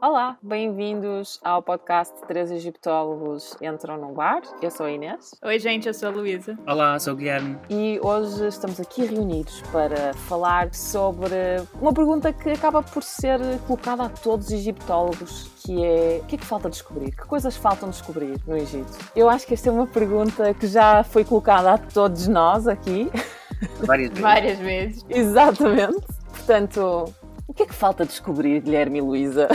Olá, bem-vindos ao podcast Três Egiptólogos Entram no Bar. Eu sou a Inês. Oi, gente, eu sou a Luísa. Olá, sou o Guilherme. E hoje estamos aqui reunidos para falar sobre uma pergunta que acaba por ser colocada a todos os egiptólogos, que é o que é que falta descobrir? Que coisas faltam descobrir no Egito? Eu acho que esta é uma pergunta que já foi colocada a todos nós aqui. Várias vezes. Várias vezes. Exatamente. Portanto, o que é que falta descobrir, Guilherme e Luísa?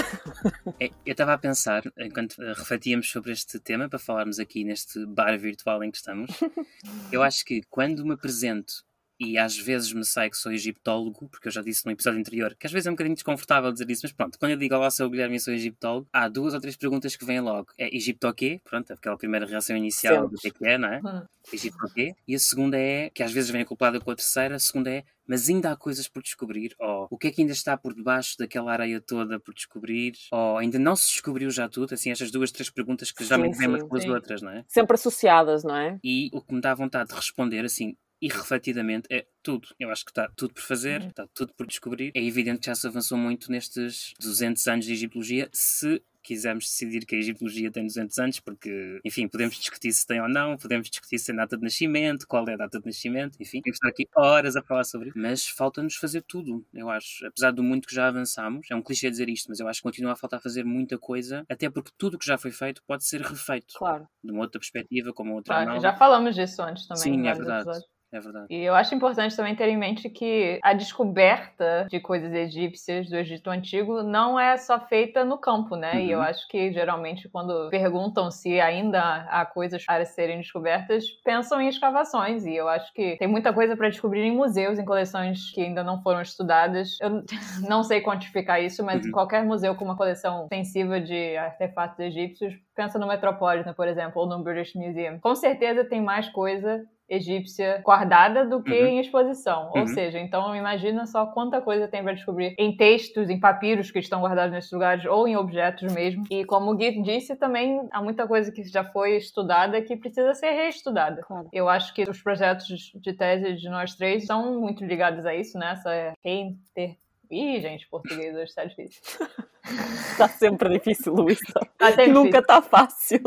É, eu estava a pensar, enquanto eh, refletíamos sobre este tema, para falarmos aqui neste bar virtual em que estamos, eu acho que quando me apresento e às vezes me sai que sou egiptólogo, porque eu já disse no episódio anterior, que às vezes é um bocadinho desconfortável dizer isso, mas pronto, quando eu digo olá, sou o Guilherme e sou egiptólogo, há duas ou três perguntas que vêm logo. É Egipto o quê? Pronto, aquela primeira reação inicial do que é que é, não é? Hum. Egipto o quê? E a segunda é, que às vezes vem acoplada com a terceira, a segunda é, mas ainda há coisas por descobrir, ou o que é que ainda está por debaixo daquela areia toda por descobrir, ou ainda não se descobriu já tudo, assim, estas duas, três perguntas que já me vêm umas pelas sim. outras, não é? Sempre associadas, não é? E o que me dá vontade de responder, assim, irrefletidamente, é tudo. Eu acho que está tudo por fazer, Uhum. está tudo por descobrir. É evidente que já se avançou muito nestes 200 anos de egiptologia, se quisermos decidir que a egiptologia tem 200 anos, porque, enfim, podemos discutir se tem ou não, podemos discutir se tem data de nascimento, qual é a data de nascimento, enfim, podemos estar aqui horas a falar sobre isso, mas falta-nos fazer tudo, eu acho. Apesar do muito que já avançamos, é um clichê dizer isto, mas eu acho que continua a faltar fazer muita coisa, até porque tudo que já foi feito pode ser refeito, Claro. de uma outra perspectiva, com uma outra Ah, análise. já falamos disso antes também. Sim, é verdade. episódios. É verdade. E eu acho importante também ter em mente que a descoberta de coisas egípcias do Egito Antigo não é só feita no campo, né? E eu Uhum. acho que geralmente quando perguntam se ainda há coisas para serem descobertas, pensam em escavações. E eu acho que tem muita coisa para descobrir em museus, em coleções que ainda não foram estudadas. Eu não sei quantificar isso, mas Uhum. qualquer museu com uma coleção extensiva de artefatos egípcios, pensa no Metropolitan, por exemplo, ou no British Museum. Com certeza tem mais coisa egípcia guardada do que Uhum. em exposição. Ou Uhum. seja, então imagina só quanta coisa tem para descobrir em textos, em papiros que estão guardados nesses lugares ou em objetos mesmo. E como o Gui disse, também há muita coisa que já foi estudada que precisa ser reestudada. Claro. Eu acho que os projetos de tese de nós três são muito ligados a isso, né? Essa reinter... Ih, gente, português hoje tá difícil. Está sempre difícil, Luísa. Até Nunca está fácil.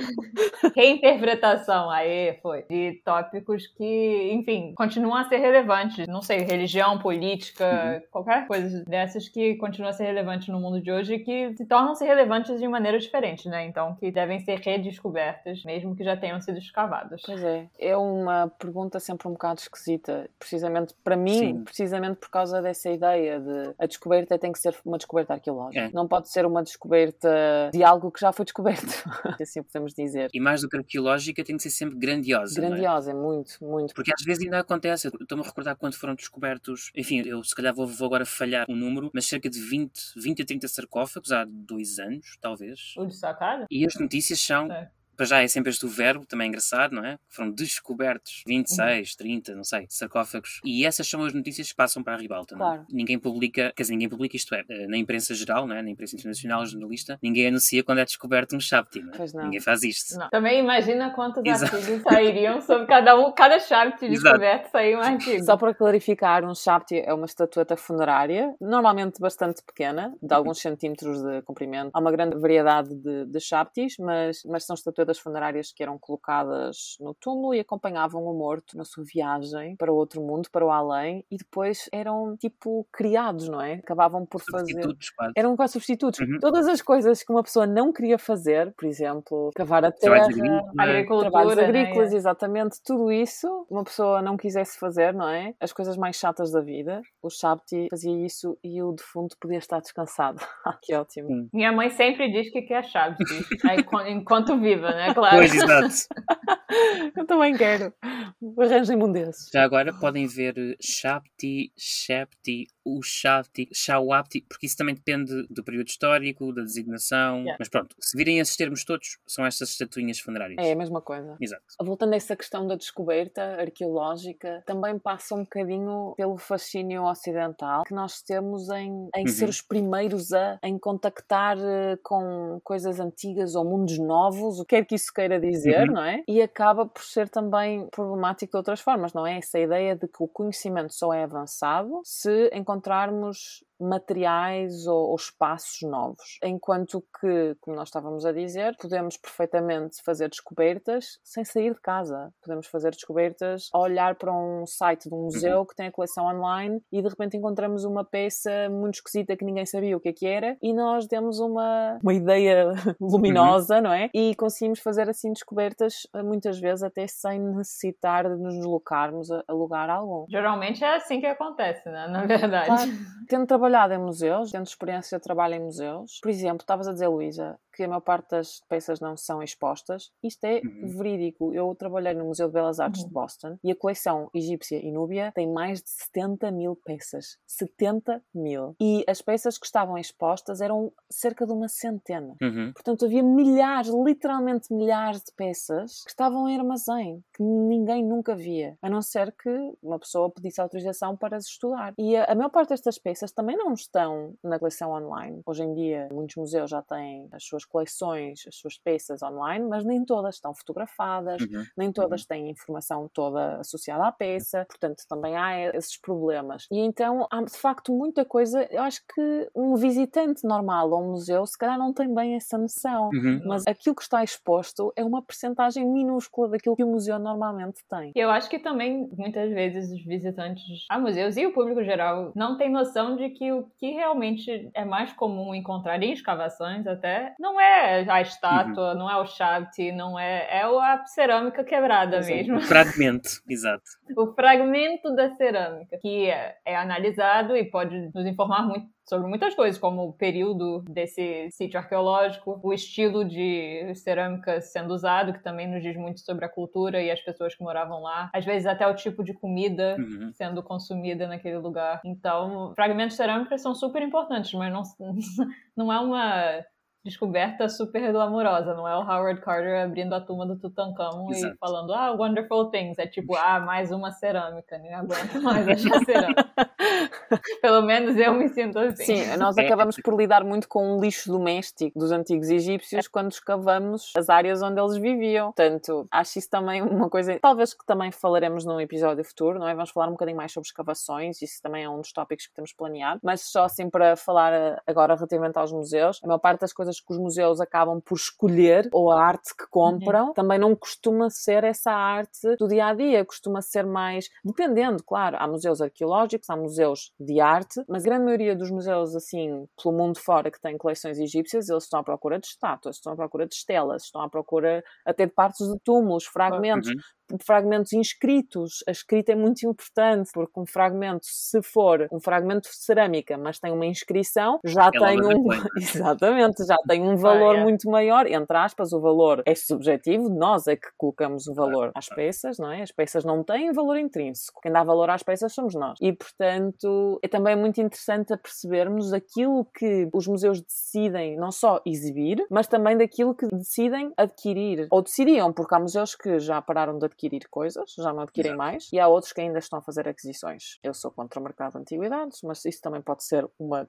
reinterpretação, aí foi, de tópicos que, enfim, continuam a ser relevantes. Não sei, religião, política, qualquer coisa dessas que continua a ser relevante no mundo de hoje e que se tornam-se relevantes de maneira diferente, né? Então, que devem ser redescobertas, mesmo que já tenham sido escavadas. Pois é, é uma pergunta sempre um bocado esquisita, precisamente para mim, Sim. precisamente por causa dessa ideia de a descoberta tem que ser uma descoberta arqueológica, É. não pode ser uma descoberta de algo que já foi descoberto, assim podemos dizer. E mais do que arqueológica, tem que ser sempre grandiosa. é? Grandiosa, é muito, muito. Porque às vezes ainda acontece, estou-me a recordar quando foram descobertos, enfim, eu se calhar vou, vou agora falhar um número, mas cerca de 20, 20 a 30 sarcófagos há dois anos, talvez. O de sacada? E as notícias são, É. para já é sempre este o verbo, também é engraçado, não é? Foram descobertos 26, 30, não sei, sarcófagos. E essas são as notícias que passam para a ribalta, não é? Claro. Ninguém publica, quer dizer, ninguém publica isto é, eh, na imprensa geral, não é? Na imprensa internacional, jornalista, ninguém anuncia quando é descoberto um Shabti, não é? Pois não. Ninguém faz isto. Não. Também imagina quantos Exato. artigos sairiam sobre cada um, cada Exato. descoberto sair um artigo. Só para clarificar, um Shabti é uma estatueta funerária, normalmente bastante pequena, de alguns centímetros de comprimento. Há uma grande variedade de, de Shabtis, mas, mas são estatuetas funerárias que eram colocadas no túmulo e acompanhavam o morto na sua viagem para o outro mundo, para o além, e depois eram tipo criados, não é? Acabavam por fazer. Substitutos, quase. Eram quase substitutos. Uhum. Todas as coisas que uma pessoa não queria fazer, por exemplo, cavar a terra, Trabalhos agrícolas, não é? Agricultura, trabalhos né? agrícolas, exatamente, tudo isso, uma pessoa não quisesse fazer, não é? As coisas mais chatas da vida, o Shabti fazia isso e o defunto podia estar descansado. que ótimo. Hum. Minha mãe sempre diz que quer con- enquanto viva, né? Claro. Pois, exato. Eu também quero. Arranjem-me um desses. Já agora podem ver Shapti, Shapti, o Shapti, Shawapti, porque isso também depende do período histórico, da designação. Yeah. Mas pronto, se virem esses termos todos, são estas estatuinhas funerárias. É a mesma coisa. Exato. Voltando a essa questão da descoberta arqueológica, também passa um bocadinho pelo fascínio ocidental que nós temos em, em Uhum. ser os primeiros a em contactar eh, com coisas antigas ou mundos novos, o que quer que isso queira dizer, Uhum. não é? E acaba por ser também problemático de outras formas, não é? Essa ideia de que o conhecimento só é avançado se encontrarmos materiais ou, ou, espaços novos. Enquanto que, como nós estávamos a dizer, podemos perfeitamente fazer descobertas sem sair de casa. Podemos fazer descobertas a olhar para um site de um museu uhum. que tem a coleção online e de repente encontramos uma peça muito esquisita que ninguém sabia o que é que era e nós demos uma, uma ideia luminosa, uhum. não é? E conseguimos fazer assim descobertas eh, muitas vezes até sem necessitar de nos deslocarmos a, a lugar algum. Geralmente é assim que acontece, né? Na verdade. Claro. Tendo trabalhado em museus, tendo experiência de trabalho em museus, por exemplo, estavas a dizer, Luísa, que a maior parte das peças não são expostas. Isto é uhum. verídico. Eu trabalhei no Museu de Belas Artes uhum. de Boston e a coleção egípcia e núbia tem mais de 70 mil peças. 70 mil. E as peças que estavam expostas eram cerca de uma centena. Uhum. Portanto, havia milhares, literalmente milhares de peças que estavam em armazém, que ninguém nunca via, a não ser que uma pessoa pedisse autorização para as estudar. E a, a maior parte destas peças também não estão na coleção online. Hoje em dia, muitos museus já têm as suas coleções, as suas peças online, mas nem todas estão fotografadas, uhum. nem todas uhum. têm informação toda associada à peça, portanto também há esses problemas. E então há de facto muita coisa, eu acho que um visitante normal ao museu se calhar não tem bem essa noção, uhum. mas aquilo que está exposto é uma percentagem minúscula daquilo que o museu normalmente tem. Eu acho que também muitas vezes os visitantes a museus e o público geral não tem noção de que o que realmente é mais comum encontrar em escavações até não não é a estátua, uhum. não é o Shabti, não é. É a cerâmica quebrada mesmo. O fragmento, exato. O fragmento da cerâmica, que é, é analisado e pode nos informar muito sobre muitas coisas, como o período desse sítio arqueológico, o estilo de cerâmica sendo usado, que também nos diz muito sobre a cultura e as pessoas que moravam lá. Às vezes até o tipo de comida uhum. sendo consumida naquele lugar. Então, fragmentos cerâmicos são super importantes, mas não, não é uma descoberta super glamourosa, não é o Howard Carter abrindo a tumba do Tutankhamon Exato. e falando, ah, wonderful things. É tipo, ah, mais uma cerâmica, nem aguento mais achar cerâmica. Pelo menos eu me sinto assim. Sim, nós acabamos por lidar muito com o lixo doméstico dos antigos egípcios quando escavamos as áreas onde eles viviam. Portanto, acho isso também uma coisa, talvez que também falaremos num episódio futuro, não é? Vamos falar um bocadinho mais sobre escavações, isso também é um dos tópicos que temos planeado, mas só assim para falar eh, agora relativamente aos museus, a maior parte das coisas que os museus acabam por escolher, ou a arte que compram, uhum. também não costuma ser essa arte do dia a dia, costuma ser mais, dependendo, claro, há museus arqueológicos, há museus de arte, mas a grande maioria dos museus, assim, pelo mundo fora, que têm coleções egípcias, eles estão à procura de estátuas, estão à procura de estelas, estão à procura até de partes de túmulos, fragmentos, uhum fragmentos inscritos. A escrita é muito importante, porque um fragmento, se for um fragmento de cerâmica, mas tem uma inscrição, já é tem um. Exatamente, já tem um valor ah, é. muito maior. Entre aspas, o valor é subjetivo, nós é que colocamos o valor às peças, não é? As peças não têm valor intrínseco. Quem dá valor às peças somos nós. E, portanto, é também muito interessante a percebermos aquilo que os museus decidem não só exibir, mas também daquilo que decidem adquirir. Ou decidiam, porque há museus que já pararam de adquirir adquirir coisas, já não adquirem Exato. mais, e há outros que ainda estão a fazer aquisições. Eu sou contra o mercado de antiguidades, mas isso também pode ser uma,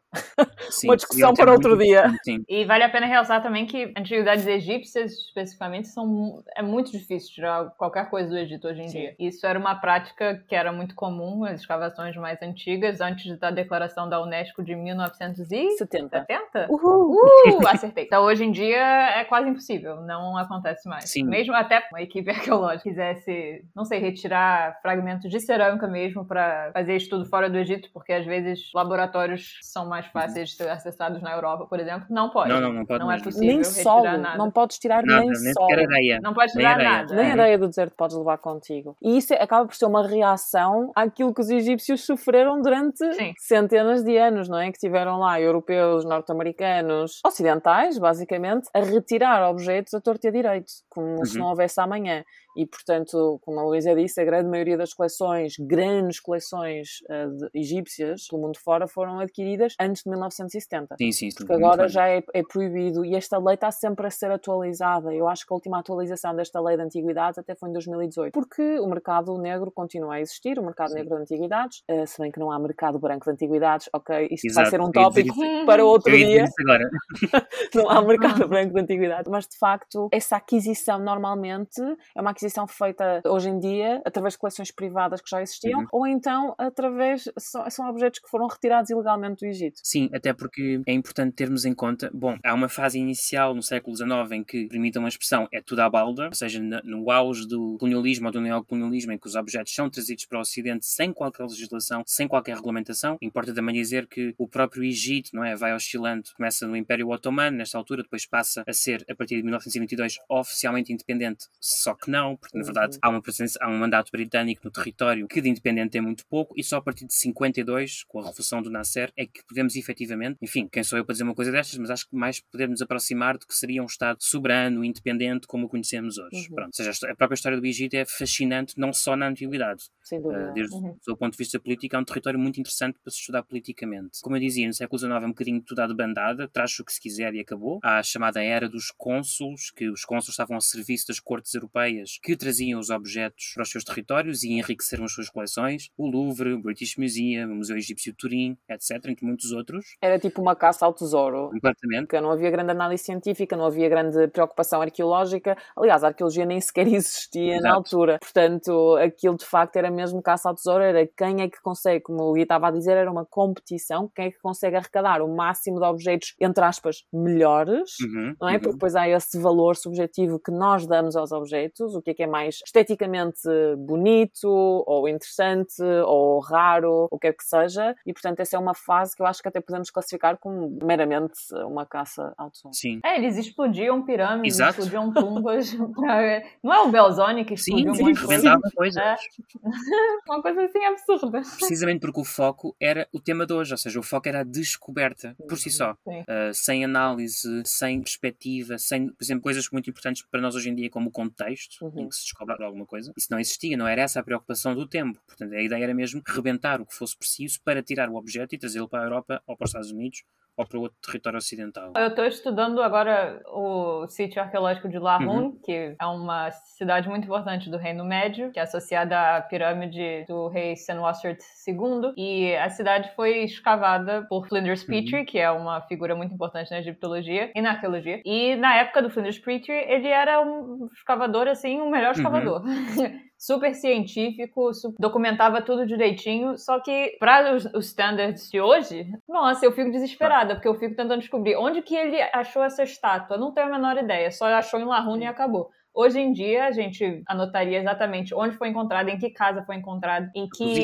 Sim, uma discussão para outro dia. Sim. E vale a pena realçar também que antiguidades egípcias, especificamente, são, é muito difícil tirar qualquer coisa do Egito hoje em Sim. dia. Isso era uma prática que era muito comum nas escavações mais antigas, antes da declaração da Unesco de 1970. 70? Uhul! Uh, acertei. Então hoje em dia é quase impossível, não acontece mais. Sim. Mesmo até uma equipe arqueológica quisesse, não sei, retirar fragmentos de cerâmica mesmo para fazer estudo fora do Egito, porque às vezes laboratórios são mais fáceis de acessados na Europa, por exemplo, não pode. Não, não, não pode. Não é possível nem solo, nada. Não podes tirar nada, nem, nem solo. Areia. Não podes tirar nem nada. Nem areia do deserto podes levar contigo. E isso acaba por ser uma reação àquilo que os egípcios sofreram durante Sim. centenas de anos, não é? Que tiveram lá europeus, norte-americanos, ocidentais, basicamente, a retirar objetos a torto e a direito, como uhum. se não houvesse amanhã e, portanto, como a Luísa disse, a grande maioria das coleções, grandes coleções uh, de, egípcias pelo mundo fora, foram adquiridas antes de 1970. Sim, sim. Porque agora já é, é, proibido e esta lei está sempre a ser atualizada. Eu acho que a última atualização desta lei de antiguidades até foi em 2018, porque o mercado negro continua a existir, o mercado sim. negro de antiguidades, uh, se bem que não há mercado branco de antiguidades, ok, isto Exato, vai ser um tópico para outro dia. não há mercado branco de antiguidades, mas de facto, essa aquisição normalmente é uma aquisição feita hoje em dia através de coleções privadas que já existiam, Uhum. ou então através são, são objetos que foram retirados ilegalmente do Egito. Sim, até porque é importante termos em conta, bom, há uma fase inicial no século XIX em que, permitam uma expressão, é tudo à balda, ou seja, no, auge do colonialismo ou do neocolonialismo, em que os objetos são trazidos para o Ocidente sem qualquer legislação, sem qualquer regulamentação. Importa também dizer que o próprio Egito, não é, vai oscilando, começa no Império Otomano, nesta altura, depois passa a ser, a partir de 1922, oficialmente independente, só que não, porque na verdade Uhum. há, uma presença, há um mandato britânico no território que de independente tem muito pouco, e só a partir de 52, com a revolução do Nasser, é que podemos efetivamente, enfim, quem sou eu para dizer uma coisa destas, mas acho que mais podemos aproximar do que seria um Estado soberano, independente, como o conhecemos hoje. Uhum. Pronto, ou seja, a própria história do Egito é fascinante, não só na antiguidade, Sem Uh, dúvida. desde Uhum. o seu ponto de vista político, é um território muito interessante para se estudar politicamente. Como eu dizia, no século XIX é um bocadinho tudo à debandada, traz o que se quiser e acabou. Há a chamada era dos cônsulos, que os cônsulos estavam ao serviço das cortes europeias que traziam os objetos para os seus territórios e enriqueceram as suas coleções. O Louvre, o British Museum, o Museu Egípcio de Turim, etc., entre muitos outros. Era tipo uma caça ao tesouro. Completamente. Porque Não havia grande análise científica, não havia grande preocupação arqueológica. Aliás, a arqueologia nem sequer existia na Exato. altura. Portanto, aquilo de facto era mesmo caça ao tesouro, era quem é que consegue, como o Gui estava a dizer, era uma competição, quem é que consegue arrecadar o máximo de objetos, entre aspas, melhores. Uhum, Não é? uhum. Porque depois há esse valor subjetivo que nós damos aos objetos, o que é que é mais esteticamente bonito, ou interessante, ou raro, o que é que seja, e portanto essa é uma fase que eu acho que até podemos classificar como meramente uma caça ao tesouro. Sim. É, eles explodiam pirâmides, Exato. explodiam tumbas. pra- Não é o Belzoni que Sim, explodiu um sim, monte de coisa? rebentavam coisas. É. Uma coisa assim absurda. Precisamente porque o foco era o tema de hoje, ou seja, o foco era a descoberta por si só. Sim. Uh, sem análise, sem perspectiva, sem, por exemplo, coisas muito importantes para nós hoje em dia, como o contexto Uhum. em que se descobre alguma coisa. Isso não existia, não era essa a preocupação do tempo. Portanto, a ideia era mesmo rebentar o que fosse preciso para tirar o objeto e trazê-lo para a Europa ou para os Estados Unidos ou para outro território ocidental. Eu estou estudando agora o sítio arqueológico de Lahun, Uhum. que é uma cidade muito importante do Reino Médio, que é associada à pirâmide do rei Senwosret II. E a cidade foi escavada por Flinders Uhum. Petrie, que é uma figura muito importante na egiptologia e na arqueologia. E na época do Flinders Petrie, ele era um escavador, assim, o melhor Uhum. super científico, su- documentava tudo direitinho, só que para os, os standards de hoje, nossa, eu fico desesperada, porque eu fico tentando descobrir onde que ele achou essa estátua. Não tenho a menor ideia, só achou em Lahun e acabou. Hoje em dia, a gente anotaria exatamente onde foi encontrada, em que casa foi encontrada, em que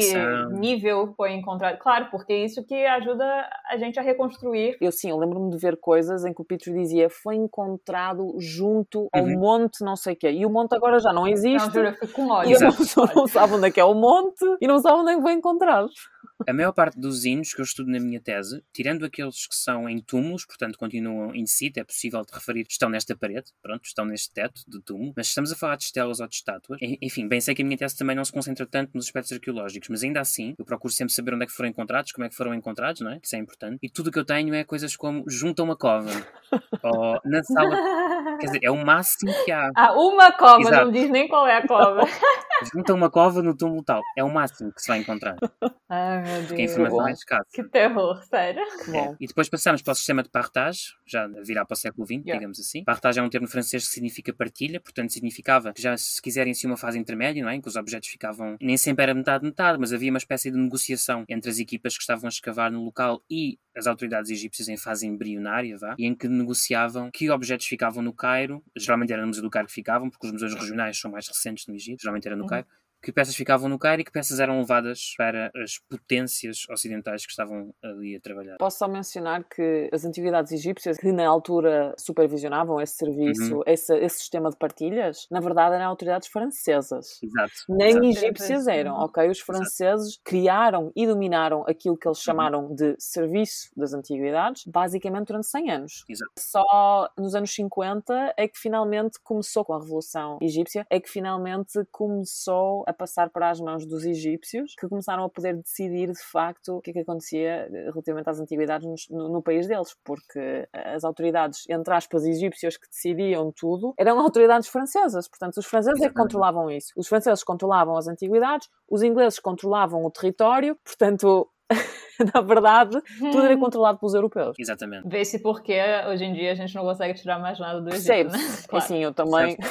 nível foi encontrado. Claro, porque é isso que ajuda a gente a reconstruir. Eu sim, eu lembro-me de ver coisas em que o Petro dizia foi encontrado junto ao Uhum. monte não sei o quê. E o monte agora já não existe. Não, juro, eu fico com e ódio. a pessoa não sabe onde é que é o monte e não sabe onde é que vai encontrar. A maior parte dos hinos que eu estudo na minha tese, tirando aqueles que são em túmulos, portanto continuam in situ, é possível de referir, estão nesta parede, pronto, estão neste teto de túmulo, mas estamos a falar de estelas ou de estátuas. En- Enfim, bem sei que a minha tese também não se concentra tanto nos aspectos arqueológicos, mas ainda assim, eu procuro sempre saber onde é que foram encontrados, como é que foram encontrados, não é? Isso é importante. E tudo o que eu tenho é coisas como junto a uma cova, ou na sala, quer dizer, é o máximo que há. Ah, uma cova, Exato. não diz nem qual é a cova. Junto a uma cova no túmulo tal, é o máximo que se vai encontrar, Ai, meu porque a Deus. informação é escassa. Que terror, sério. Que É. E depois passamos para o sistema de partage, já a virar para o século XX, Yeah. digamos assim. Partage é um termo francês que significa partilha, portanto significava que já se quiserem assim uma fase intermédia, não é? em que os objetos ficavam, nem sempre era metade-metade, mas havia uma espécie de negociação entre as equipas que estavam a escavar no local e as autoridades egípcias em fase embrionária, vá, e em que negociavam que objetos ficavam no Cairo, geralmente era no Museu do Cairo que ficavam, porque os museus regionais são mais recentes no Egito, geralmente era no Uhum. Cairo, que peças ficavam no Cairo e que peças eram levadas para as potências ocidentais que estavam ali a trabalhar. Posso só mencionar que as antiguidades egípcias, que na altura supervisionavam esse serviço, Uhum. esse, esse sistema de partilhas, na verdade eram autoridades francesas. Exato. Nem exato. egípcias eram, ok? Os franceses criaram e dominaram aquilo que eles Uhum. chamaram de serviço das antiguidades, basicamente durante 100 anos. Exato. Só nos anos 50 é que finalmente começou com a Revolução Egípcia, é que finalmente começou a passar para as mãos dos egípcios, que começaram a poder decidir de facto o que é que acontecia relativamente às antiguidades no, no país deles, porque as autoridades, entre aspas, egípcias que decidiam tudo, eram autoridades francesas. Portanto, os franceses é que controlavam isso. Os franceses controlavam as antiguidades, os ingleses controlavam o território, portanto, na verdade, tudo era controlado pelos europeus. Exatamente. Vê-se porque hoje em dia a gente não consegue tirar mais nada do Egito, né? É Claro. Assim, eu também.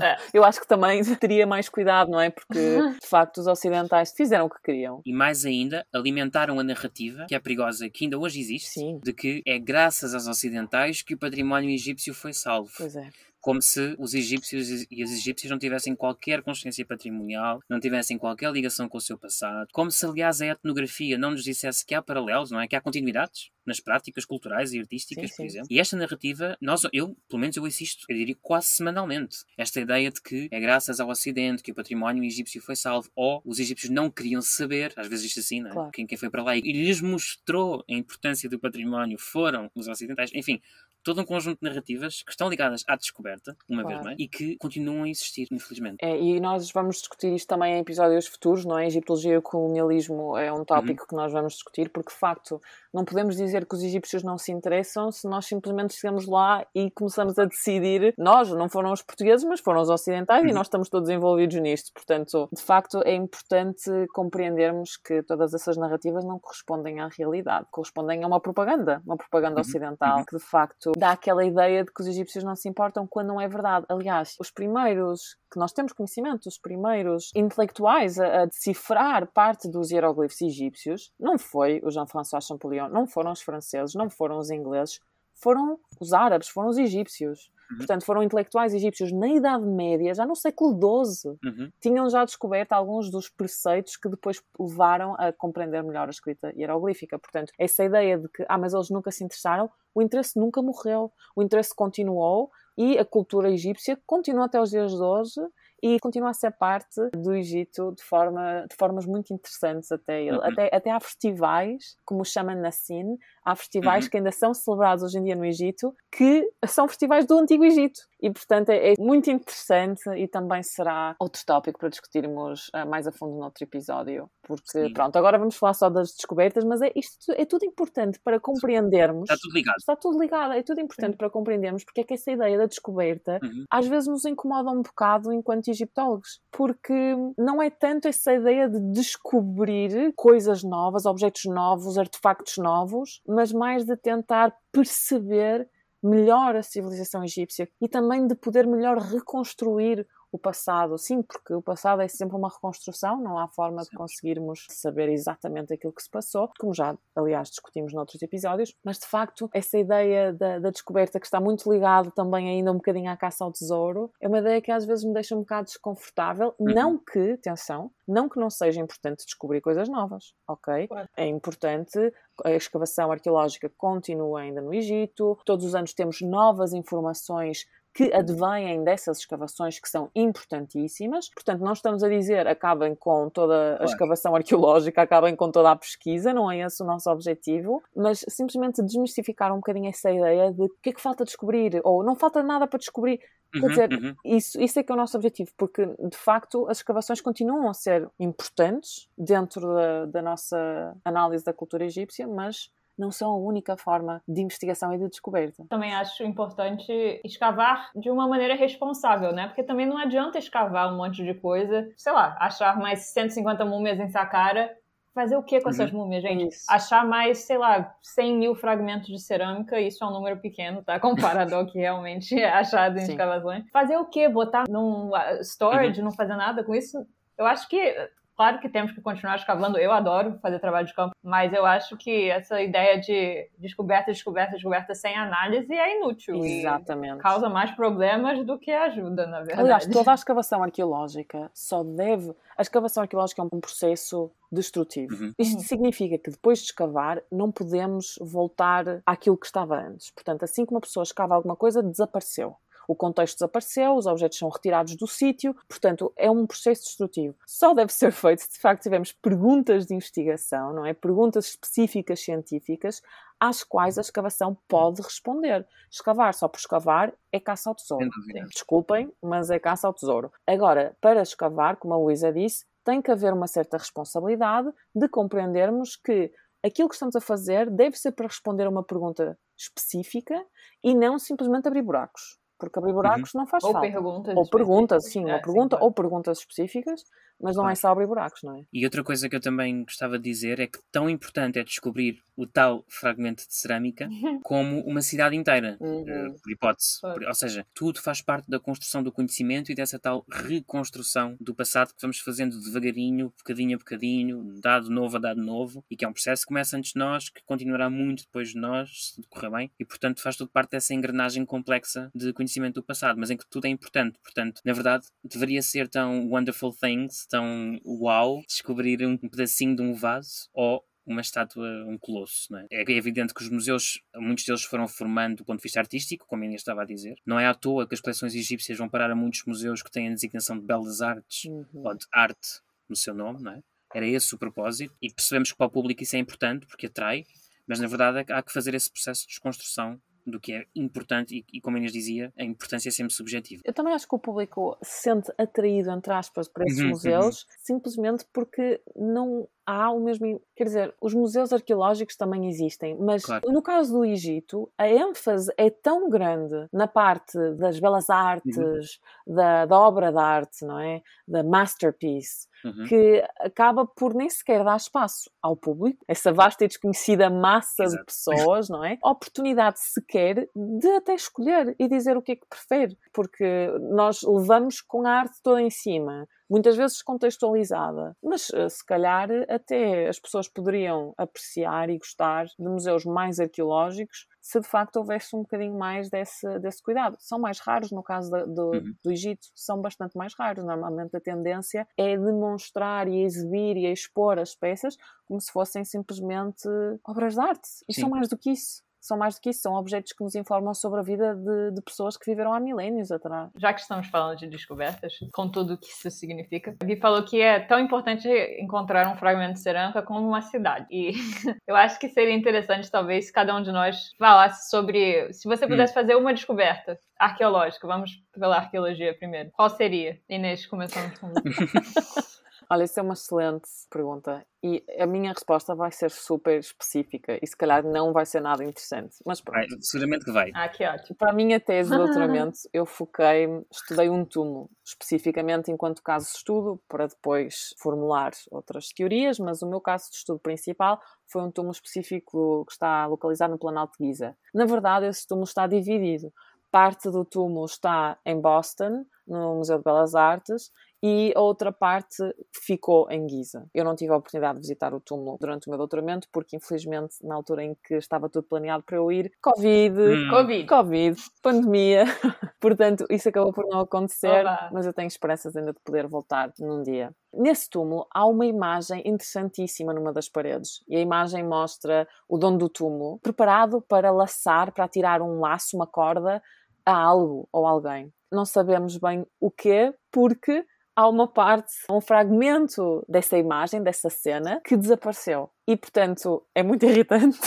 É. eu acho que também teria mais cuidado, não é? Porque, de facto, os ocidentais fizeram o que queriam. E mais ainda, alimentaram a narrativa, que é perigosa, que ainda hoje existe, Sim. de que é graças aos ocidentais que o património egípcio foi salvo. Pois é. Como se os egípcios e as egípcias não tivessem qualquer consciência patrimonial, não tivessem qualquer ligação com o seu passado. Como se, aliás, a etnografia não nos dissesse que há paralelos, não é? Que há continuidades nas práticas culturais e artísticas, Sim, por sim. exemplo. E esta narrativa, nós, eu, pelo menos eu assisto, eu diria quase semanalmente. Esta ideia de que é graças ao Ocidente que o património egípcio foi salvo, ou os egípcios não queriam saber, às vezes isto assim, não é? Claro. Quem, quem foi para lá e lhes mostrou a importância do património foram os ocidentais. Enfim, todo um conjunto de narrativas que estão ligadas à descoberta, uma Claro. vez mais, e que continuam a existir, infelizmente. É, e nós vamos discutir isto também em episódios futuros, não é? Egiptologia e o colonialismo é um tópico que nós vamos discutir, porque de facto não podemos dizer que os egípcios não se interessam se nós simplesmente chegamos lá e começamos a decidir. Nós, não foram os portugueses, mas foram os ocidentais e Uhum. nós estamos todos envolvidos nisto. Portanto, de facto, é importante compreendermos que todas essas narrativas não correspondem à realidade, correspondem a uma propaganda, uma propaganda Uhum. ocidental, que de facto dá aquela ideia de que os egípcios não se importam quando não é verdade. Aliás, os primeiros que nós temos conhecimento, os primeiros intelectuais a, a decifrar parte dos hieroglifos egípcios, não foi o Jean-François Champollion, não foram os franceses, não foram os ingleses, foram os árabes, foram os egípcios. Uhum. Portanto, foram intelectuais egípcios na Idade Média, já no século XII, Uhum. tinham já descoberto alguns dos preceitos que depois levaram a compreender melhor a escrita hieroglífica. Portanto, essa ideia de que, ah, mas eles nunca se interessaram, o interesse nunca morreu, o interesse continuou e a cultura egípcia continua até os dias de hoje e continua a ser parte do Egito de, forma, de formas muito interessantes até, Uhum. até, até há festivais, como o chama Nassim, há festivais Uhum. que ainda são celebrados hoje em dia no Egito, que são festivais do Antigo Egito. E, portanto, é, é muito interessante e também será outro tópico para discutirmos ah, mais a fundo noutro episódio. Porque, Sim. pronto, agora vamos falar só das descobertas, mas é, isto é tudo importante para compreendermos. Está tudo ligado. Está tudo ligado, é tudo importante para compreendermos porque é que essa ideia da descoberta Uhum. às vezes nos incomoda um bocado enquanto egiptólogos, porque não é tanto essa ideia de descobrir coisas novas, objetos novos, artefactos novos, mas mais de tentar perceber melhor a civilização egípcia e também de poder melhor reconstruir o passado. Sim, porque o passado é sempre uma reconstrução, não há forma de Sempre. conseguirmos saber exatamente aquilo que se passou, como já, aliás, discutimos noutros episódios, mas de facto, essa ideia da, da descoberta que está muito ligado também ainda um bocadinho à caça ao tesouro, é uma ideia que às vezes me deixa um bocado desconfortável. Uhum. Não que, atenção, não que não seja importante descobrir coisas novas, ok? Claro. É importante a escavação arqueológica continua ainda no Egito, todos os anos temos novas informações que advêm dessas escavações que são importantíssimas. Portanto, não estamos a dizer acabem com toda a escavação arqueológica, acabem com toda a pesquisa, não é esse o nosso objetivo, mas simplesmente desmistificar um bocadinho essa ideia de o que é que falta descobrir, ou não falta nada para descobrir. Quer Uhum, dizer, uhum. isso, isso é que é o nosso objetivo, porque de facto as escavações continuam a ser importantes dentro da, da nossa análise da cultura egípcia, mas não são a única forma de investigação e de descoberta. Também acho importante escavar de uma maneira responsável, né? Porque também não adianta escavar um monte de coisa, sei lá, achar mais 150 múmias em Saqqara. Fazer o que com Uhum. essas múmias, gente? Isso. Achar mais, sei lá, 100 mil fragmentos de cerâmica, isso é um número pequeno, tá? Comparado ao que realmente é achado em Sim. escavações. Fazer o que? Botar num ah, storage, não fazer nada com isso? Eu acho que Claro que temos que continuar escavando. Eu adoro fazer trabalho de campo, mas eu acho que essa ideia de descoberta, descoberta, descoberta sem análise é inútil. e Exatamente. causa mais problemas do que ajuda, na verdade. Aliás, toda a escavação arqueológica só deve. A escavação arqueológica é um processo destrutivo. Uhum. Isto Uhum. significa que depois de escavar não podemos voltar àquilo que estava antes. Portanto, assim que uma pessoa escava alguma coisa, desapareceu. O contexto desapareceu, os objetos são retirados do sítio, portanto, é um processo destrutivo. Só deve ser feito se de facto tivermos perguntas de investigação, não é? Perguntas específicas científicas às quais a escavação pode responder. Escavar só por escavar é caça ao tesouro. Desculpem, mas é caça ao tesouro. Agora, para escavar, como a Luísa disse, tem que haver uma certa responsabilidade de compreendermos que aquilo que estamos a fazer deve ser para responder a uma pergunta específica e não simplesmente abrir buracos. Porque abrir buracos uhum. não faz ou falta. Perguntas ou perguntas, sim, é, ou, pergunta, sim, claro. ou perguntas específicas, mas não é claro. é só abrir buracos, não é? E outra coisa que eu também gostava de dizer é que tão importante é descobrir o tal fragmento de cerâmica como uma cidade inteira, uhum. uh, por hipótese. Por, ou seja, tudo faz parte da construção do conhecimento e dessa tal reconstrução do passado que vamos fazendo devagarinho, bocadinho a bocadinho, dado novo a dado novo, e que é um processo que começa antes de nós, que continuará muito depois de nós, se correr bem, e portanto faz tudo parte dessa engrenagem complexa de conhecimento do passado, mas em que tudo é importante. Portanto, na verdade, deveria ser tão wonderful things, tão wow, descobrir um pedacinho de um vaso ou uma estátua, um colosso. Não é? é evidente que os museus, muitos deles foram formando do ponto de vista artístico, como a estava a dizer. Não é à toa que as coleções egípcias vão parar a muitos museus que têm a designação de belas artes uhum. ou de arte no seu nome, não é? Era esse o propósito e percebemos que para o público isso é importante porque atrai, mas na verdade há que fazer esse processo de desconstrução do que é importante e, e, como a Inês dizia, a importância é sempre subjetiva. Eu também acho que o público se sente atraído, entre aspas, para esses uhum, museus uhum. simplesmente porque não há o mesmo. Quer dizer, os museus arqueológicos também existem, mas claro. no caso do Egito, a ênfase é tão grande na parte das belas artes, uhum. da, da, obra de arte, não é? Da masterpiece, uhum. que acaba por nem sequer dar espaço ao público, essa vasta e desconhecida massa Exato. de pessoas, não é? Oportunidade sequer de até escolher e dizer o que é que prefere, porque nós levamos com a arte toda em cima muitas vezes contextualizada. Mas eh, se calhar até as pessoas poderiam apreciar e gostar de museus mais arqueológicos se de facto houvesse um bocadinho mais desse, desse cuidado. São mais raros no caso da, do, uhum. do Egito, são bastante mais raros. Normalmente a tendência é demonstrar e exibir e expor as peças como se fossem simplesmente obras de arte. E Sim. são mais do que isso são mais do que isso, são objetos que nos informam sobre a vida de, de, pessoas que viveram há milénios atrás. Já que estamos falando de descobertas, com tudo o que isso significa, a Gui falou que é tão importante encontrar um fragmento de cerâmica como uma cidade. E eu acho que seria interessante, talvez, se cada um de nós falasse sobre. Se você pudesse hum. fazer uma descoberta arqueológica, vamos pela arqueologia primeiro, qual seria? Inês, começando com Olha, isso é uma excelente pergunta e a minha resposta vai ser super específica e se calhar não vai ser nada interessante. Mas pronto. Vai, seguramente que vai. Ah, que ótimo. Para a minha tese de doutoramento, eu foquei, estudei um túmulo especificamente enquanto caso de estudo para depois formular outras teorias, mas o meu caso de estudo principal foi um túmulo específico que está localizado no Planalto de Giza. Na verdade, esse túmulo está dividido. Parte do túmulo está em Boston, no Museu de Belas Artes, e a outra parte ficou em Giza. Eu não tive a oportunidade de visitar o túmulo durante o meu doutoramento, porque infelizmente na altura em que estava tudo planeado para eu ir, Covid, hum. COVID, COVID pandemia, portanto isso acabou por não acontecer, Olá. mas eu tenho esperanças ainda de poder voltar num dia. Nesse túmulo há uma imagem interessantíssima numa das paredes e a imagem mostra o dono do túmulo preparado para laçar, para tirar um laço, uma corda a algo ou alguém. Não sabemos bem o que, porque há uma parte, um fragmento dessa imagem, dessa cena, que desapareceu. E, portanto, é muito irritante.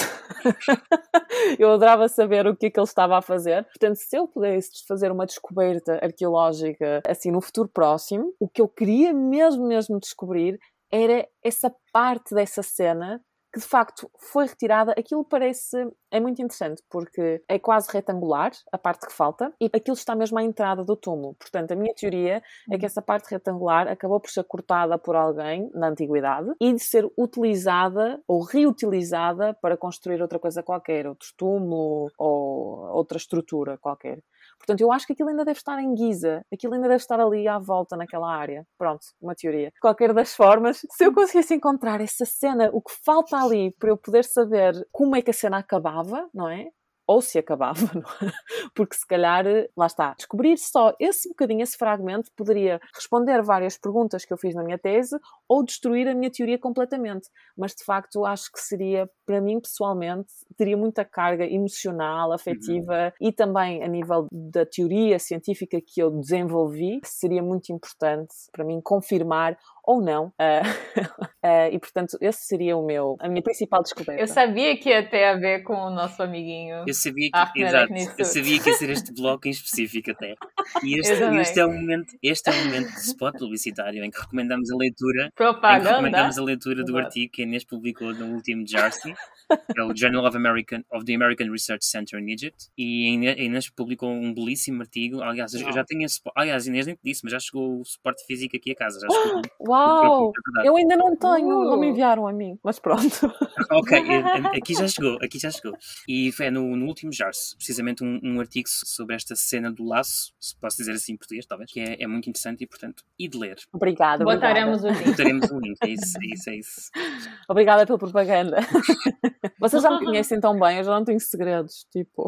eu adorava saber o que é que ele estava a fazer. Portanto, se eu pudesse fazer uma descoberta arqueológica assim no futuro próximo, o que eu queria mesmo, mesmo descobrir era essa parte dessa cena que de facto foi retirada, aquilo parece. É muito interessante porque é quase retangular a parte que falta e aquilo está mesmo à entrada do túmulo. Portanto, a minha teoria é que uhum. essa parte retangular acabou por ser cortada por alguém na antiguidade e de ser utilizada ou reutilizada para construir outra coisa qualquer, outro túmulo ou outra estrutura qualquer. Portanto, eu acho que aquilo ainda deve estar em Giza, aquilo ainda deve estar ali à volta naquela área. Pronto, uma teoria. Qualquer das formas, se eu conseguisse encontrar essa cena, o que falta ali para eu poder saber como é que a cena acabava, não é? ou se acabava, é? porque se calhar, lá está, descobrir só esse bocadinho, esse fragmento, poderia responder várias perguntas que eu fiz na minha tese ou destruir a minha teoria completamente. Mas de facto, acho que seria, para mim pessoalmente, teria muita carga emocional, afetiva uhum. e também a nível da teoria científica que eu desenvolvi, seria muito importante para mim confirmar ou não. Uh, uh, e portanto, esse seria o meu, a minha principal descoberta. Eu sabia que ia ter a ver com o nosso amiguinho. Eu sabia que, exato, eu sabia que ia ser este bloco em específico até. E este, este, é o momento, este é o momento de spot publicitário em que recomendamos a leitura. Propaganda. Em que recomendamos a leitura do artigo que a Inês publicou no último Jersey. É o Journal of, American, of the American Research Center in Egypt, e a Inês publicou um belíssimo artigo. Aliás, eu já tenho esse. Aliás, Inês nem te disse, mas já chegou o suporte físico aqui a casa. Já chegou, Uau! É eu ainda não tenho, uh. não me enviaram a mim, mas pronto. ok, aqui já chegou, aqui já chegou. E foi no, no último JARS, precisamente um, um, artigo sobre esta cena do laço, se posso dizer assim em português, talvez, que é, é muito interessante e, portanto, e de ler. Obrigada. Botaremos obrigada. o link. Botaremos o link, é isso, é isso, é isso. Obrigada pela propaganda. Vocês já me conhecem tão bem, eu já não tenho segredos, tipo.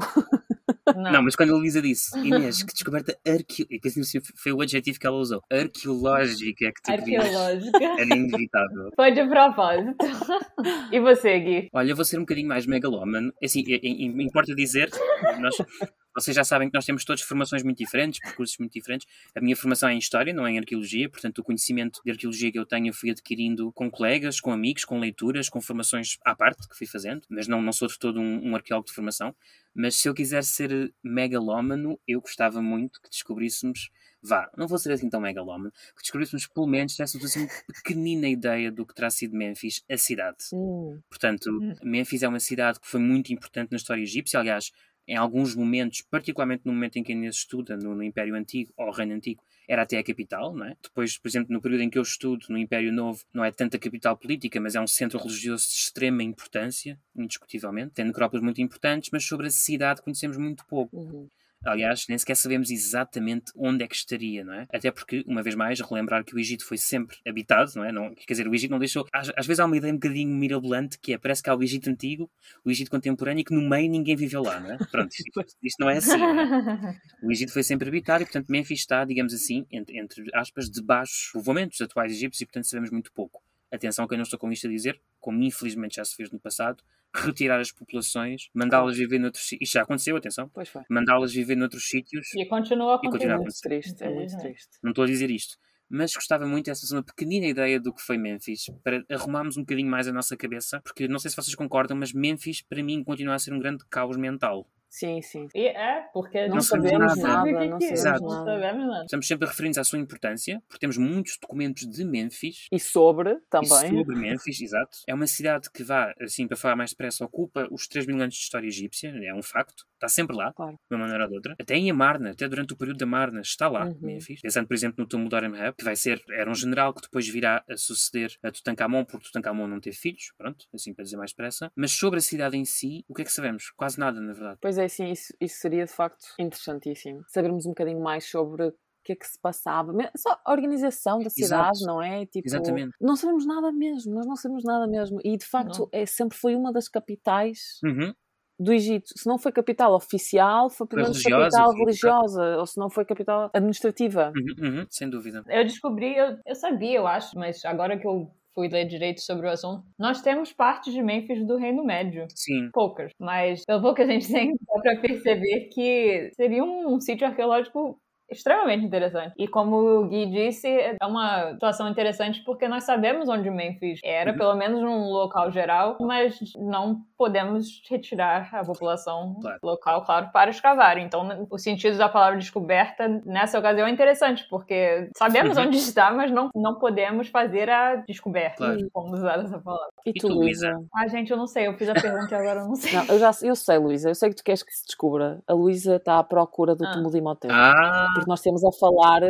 Não. não, mas quando a Luísa disse, Inês, que descoberta arqueológica, foi o adjetivo que ela usou, arqueológica que tu Arqueológica. Era inevitável. Foi de propósito. E você, Gui? Olha, eu vou ser um bocadinho mais megalómano. É assim, importa dizer, nós, vocês já sabem que nós temos todas formações muito diferentes, percursos muito diferentes. A minha formação é em História, não é em Arqueologia, portanto o conhecimento de Arqueologia que eu tenho eu fui adquirindo com colegas, com amigos, com leituras, com formações à parte que fui fazendo, mas não, não sou de todo um, um arqueólogo de formação. Mas se eu quisesse ser megalómano, eu gostava muito que descobríssemos vá, não vou ser assim tão megalómano, que descobríssemos pelo menos, tivéssemos assim uma pequenina ideia do que terá sido Memphis, a cidade. Hum. Portanto, hum. Memphis é uma cidade que foi muito importante na história egípcia, aliás, em alguns momentos, particularmente no momento em que Inês estuda no, no, Império Antigo ou Reino Antigo, era até a capital, não é? Depois, por exemplo, no período em que eu estudo no Império Novo, não é tanto a capital política, mas é um centro religioso de extrema importância, indiscutivelmente. Tem necrópolis muito importantes, mas sobre a cidade conhecemos muito pouco. Uhum. Aliás, nem sequer sabemos exatamente onde é que estaria, não é? Até porque, uma vez mais, relembrar que o Egito foi sempre habitado, não é? Não, quer dizer, o Egito não deixou. Às, às, vezes há uma ideia um bocadinho mirabolante que é: parece que há o Egito antigo, o Egito contemporâneo e que no meio ninguém viveu lá, não é? Pronto, isto, isto não é assim. Não é? O Egito foi sempre habitado e, portanto, Memphis está, digamos assim, entre, entre aspas, debaixo povoamentos atuais egípcios e, portanto, sabemos muito pouco. Atenção que eu não estou com isto a dizer, como infelizmente já se fez no passado, retirar as populações, mandá-las viver noutros sítios. Isto já aconteceu, atenção. Mandá-las viver noutros sítios. E continua a acontecer. E continua a acontecer. É muito triste, é muito triste. Não estou a dizer isto. Mas gostava muito dessa uma pequenina ideia do que foi Memphis, para arrumarmos um bocadinho mais a nossa cabeça, porque não sei se vocês concordam, mas Memphis para mim continua a ser um grande caos mental. Sim, sim. E é, porque não, não sabemos nada, nada não, sabemos nada. sabemos nada. Estamos sempre a referir-nos à sua importância, porque temos muitos documentos de Memphis. E sobre também. E sobre Memphis, exato. É uma cidade que vá, assim, para falar mais depressa, ocupa os 3 mil anos de história egípcia, é um facto. Está sempre lá, claro. de uma maneira ou de outra. Até em Amarna, até durante o período da Marna, está lá, uhum. Memphis. Pensando, por exemplo, no túmulo de que vai ser, era um general que depois virá a suceder a Tutankhamon, porque Tutankhamon não teve filhos, pronto, assim para dizer mais depressa. Mas sobre a cidade em si, o que é que sabemos? Quase nada, na verdade. Pois é, sim, isso, isso seria de facto interessantíssimo. Sabermos um bocadinho mais sobre o que é que se passava, só a organização da cidade, Exato. não é? Tipo, Exatamente. Não sabemos nada mesmo, nós não sabemos nada mesmo. E de facto é, sempre foi uma das capitais uhum. Do Egito. Se não foi capital oficial, foi pelo menos capital religiosa, ou se não foi capital administrativa. Uhum, uhum, sem dúvida. Eu descobri, eu, eu sabia, eu acho, mas agora que eu fui ler direito sobre o assunto, nós temos partes de Memphis do Reino Médio. Sim. Poucas. Mas pelo pouco que a gente tem, dá pra perceber que seria um, um sítio arqueológico extremamente interessante. E como o Gui disse, é uma situação interessante porque nós sabemos onde Memphis era, uhum. pelo menos num local geral, mas não podemos retirar a população claro. local, claro, para escavar. Então, o sentido da palavra descoberta nessa ocasião é interessante, porque sabemos uhum. onde está, mas não, não podemos fazer a descoberta. Claro. Vamos usar essa palavra. E, e tu, Luísa? Ah, gente, eu não sei. Eu fiz a pergunta e agora eu não sei. Não, eu já eu sei, Luísa. Eu sei que tu queres que se descubra. A Luísa está à procura do ah. túmulo de Imhotep. Ah. Nós temos a falar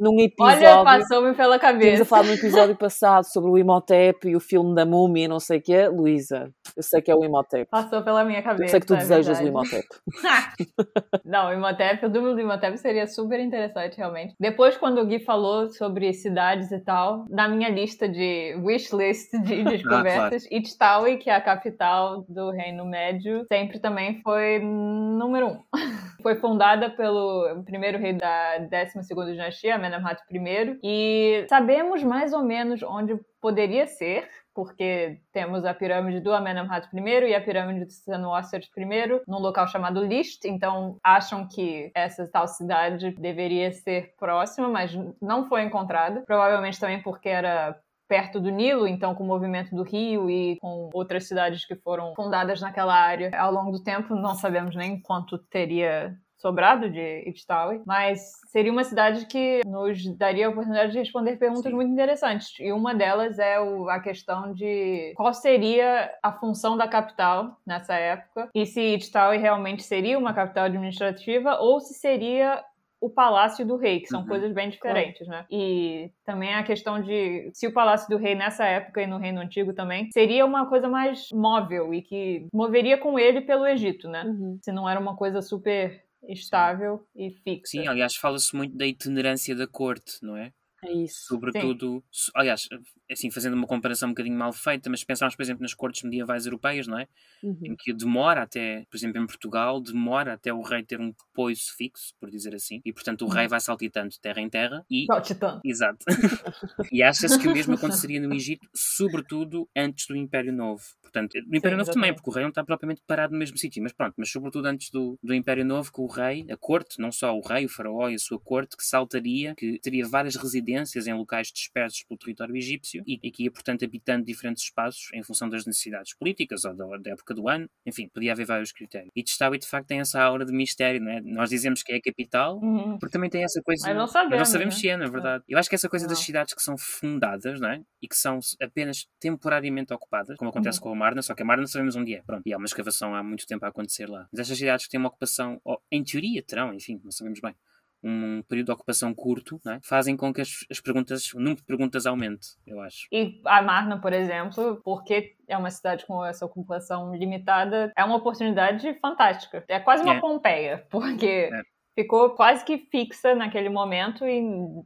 num episódio. Olha, passou-me pela cabeça. Tínhamos a falar num episódio passado sobre o Imhotep e o filme da múmia, não sei o quê. Luísa, eu sei que é o Imhotep. Passou pela minha cabeça. Eu sei que tu é desejas verdade. o Imhotep. não, o Imhotep, o dúvida do Imhotep seria super interessante, realmente. Depois, quando o Gui falou sobre cidades e tal, na minha lista de wishlist de descobertas, ah, claro. Itztaui, que é a capital do Reino Médio, sempre também foi número um. foi fundada pelo primeiro rei da 12ª dinastia, Amenemhat I, e sabemos mais ou menos onde poderia ser, porque temos a pirâmide do Amenemhat I e a pirâmide do Senusert I num local chamado List, então acham que essa tal cidade deveria ser próxima, mas não foi encontrada, provavelmente também porque era perto do Nilo, então com o movimento do rio e com outras cidades que foram fundadas naquela área ao longo do tempo, não sabemos nem quanto teria sobrado de Ipstawi, mas seria uma cidade que nos daria a oportunidade de responder perguntas Sim. muito interessantes. E uma delas é o, a questão de qual seria a função da capital nessa época e se Ipstawi realmente seria uma capital administrativa ou se seria o Palácio do Rei, que são uhum. coisas bem diferentes, né? E também a questão de se o Palácio do Rei nessa época e no Reino Antigo também seria uma coisa mais móvel e que moveria com ele pelo Egito, né? Uhum. Se não era uma coisa super estável e fixa. Sim, aliás, fala-se muito da itinerância da corte, não é? É isso. Sobretudo, Sim. aliás, assim, fazendo uma comparação um bocadinho mal feita, mas pensarmos, por exemplo, nas cortes medievais europeias, não é? Uhum. Em que demora até, por exemplo, em Portugal, demora até o rei ter um poiso fixo, por dizer assim, e portanto o uhum. rei vai saltitando de terra em terra e. Saltitando. Exato. e acha-se que o mesmo aconteceria no Egito, sobretudo antes do Império Novo. Portanto, no Império Sim, Novo também, porque o rei não está propriamente parado no mesmo sítio, mas pronto, mas sobretudo antes do, do Império Novo, que o rei, a corte, não só o rei, o faraó e a sua corte, que saltaria, que teria várias residências em locais dispersos pelo território egípcio e, e que ia, portanto, habitando diferentes espaços em função das necessidades políticas ou da, da época do ano, enfim, podia haver vários critérios. E Testawi, de facto, tem essa aura de mistério, não é? Nós dizemos que é a capital, uhum. porque também tem essa coisa. Mas não sabemos, mas não sabemos né? se é, na é verdade. Eu acho que essa coisa não. das cidades que são fundadas, não é? E que são apenas temporariamente ocupadas, como acontece uhum. com a Marna, só que a Marna sabemos onde é. Pronto, e há uma escavação há muito tempo a acontecer lá. Mas estas cidades que têm uma ocupação, ou, em teoria terão, enfim, não sabemos bem, um período de ocupação curto, é? fazem com que as, as, perguntas, o número de perguntas aumente, eu acho. E a Marna, por exemplo, porque é uma cidade com essa ocupação limitada, é uma oportunidade fantástica. É quase uma é. Pompeia, porque é ficou quase que fixa naquele momento e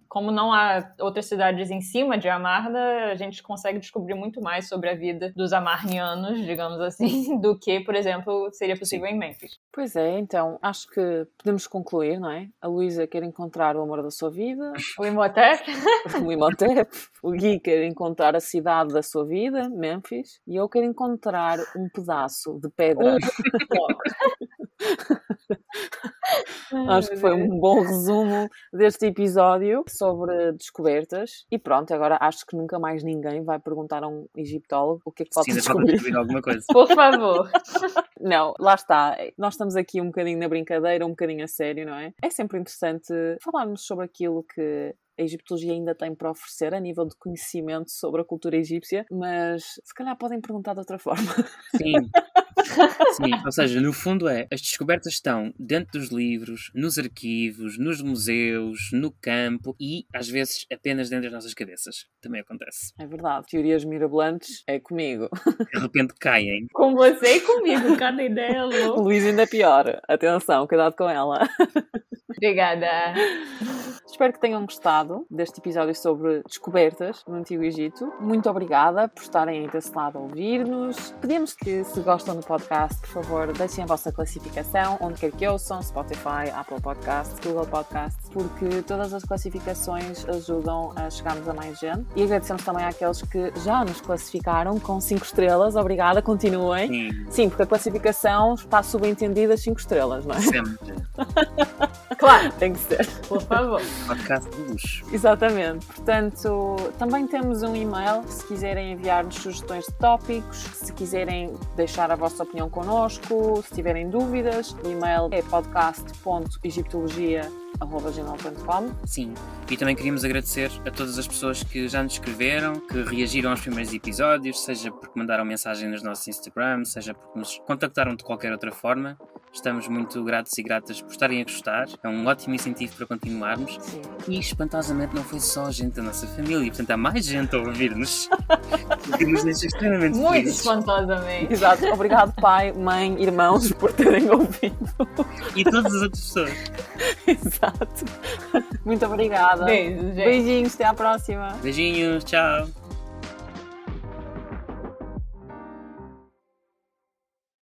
como não há outras cidades em cima de Amarna, a gente consegue descobrir muito mais sobre a vida dos amarnianos, digamos assim, do que, por exemplo, seria possível Sim. em Memphis. Pois é, então acho que podemos concluir, não é? A Luísa quer encontrar o amor da sua vida, o Imhotep, o Imhotep, o Gui quer encontrar a cidade da sua vida, Memphis, e eu quero encontrar um pedaço de pedra. Acho que foi um bom resumo deste episódio sobre descobertas. E pronto, agora acho que nunca mais ninguém vai perguntar a um egiptólogo o que é que falta Sim, descobrir. alguma coisa. Por favor. Não, lá está. Nós estamos aqui um bocadinho na brincadeira, um bocadinho a sério, não é? É sempre interessante falarmos sobre aquilo que a egiptologia ainda tem para oferecer a nível de conhecimento sobre a cultura egípcia, mas se calhar podem perguntar de outra forma. Sim. Sim, ou seja, no fundo é, as descobertas estão dentro dos livros, nos arquivos, nos museus, no campo e às vezes apenas dentro das nossas cabeças. Também acontece. É verdade. Teorias mirabolantes é comigo. De repente caem. Com você e comigo, cada ideia é louca. Luís ainda é pior. Atenção, cuidado com ela. Obrigada. Espero que tenham gostado deste episódio sobre descobertas no Antigo Egito. Muito obrigada por estarem desse lado a ouvir-nos. Pedimos que, se gostam do podcast, por favor, deixem a vossa classificação, onde quer que ouçam, Spotify, Apple Podcasts, Google Podcasts, porque todas as classificações ajudam a chegarmos a mais gente. E agradecemos também àqueles que já nos classificaram com 5 estrelas. Obrigada, continuem. Sim. Sim, porque a classificação está subentendida 5 estrelas, não é? Sempre. Claro. Tem que ser. Por favor. Podcast de luxo. Exatamente. Portanto, também temos um e-mail se quiserem enviar-nos sugestões de tópicos, se quiserem deixar a vossa opinião connosco, se tiverem dúvidas. O e-mail é podcast.egiptologia.com gmail.com. Sim, e também queríamos agradecer a todas as pessoas que já nos escreveram, que reagiram aos primeiros episódios, seja porque mandaram mensagem nos nossos Instagram, seja porque nos contactaram de qualquer outra forma. Estamos muito gratos e gratas por estarem a gostar. É um ótimo incentivo para continuarmos. Sim. E espantosamente não foi só gente da nossa família, portanto há mais gente a ouvir-nos que nos deixa extremamente Muito felizes. espantosamente. Exato. Obrigado, pai, mãe, irmãos, por terem ouvido. E todas as outras pessoas. Exato. Muito obrigada. Beijos, gente. Beijinhos, até à próxima. Beijinhos, tchau.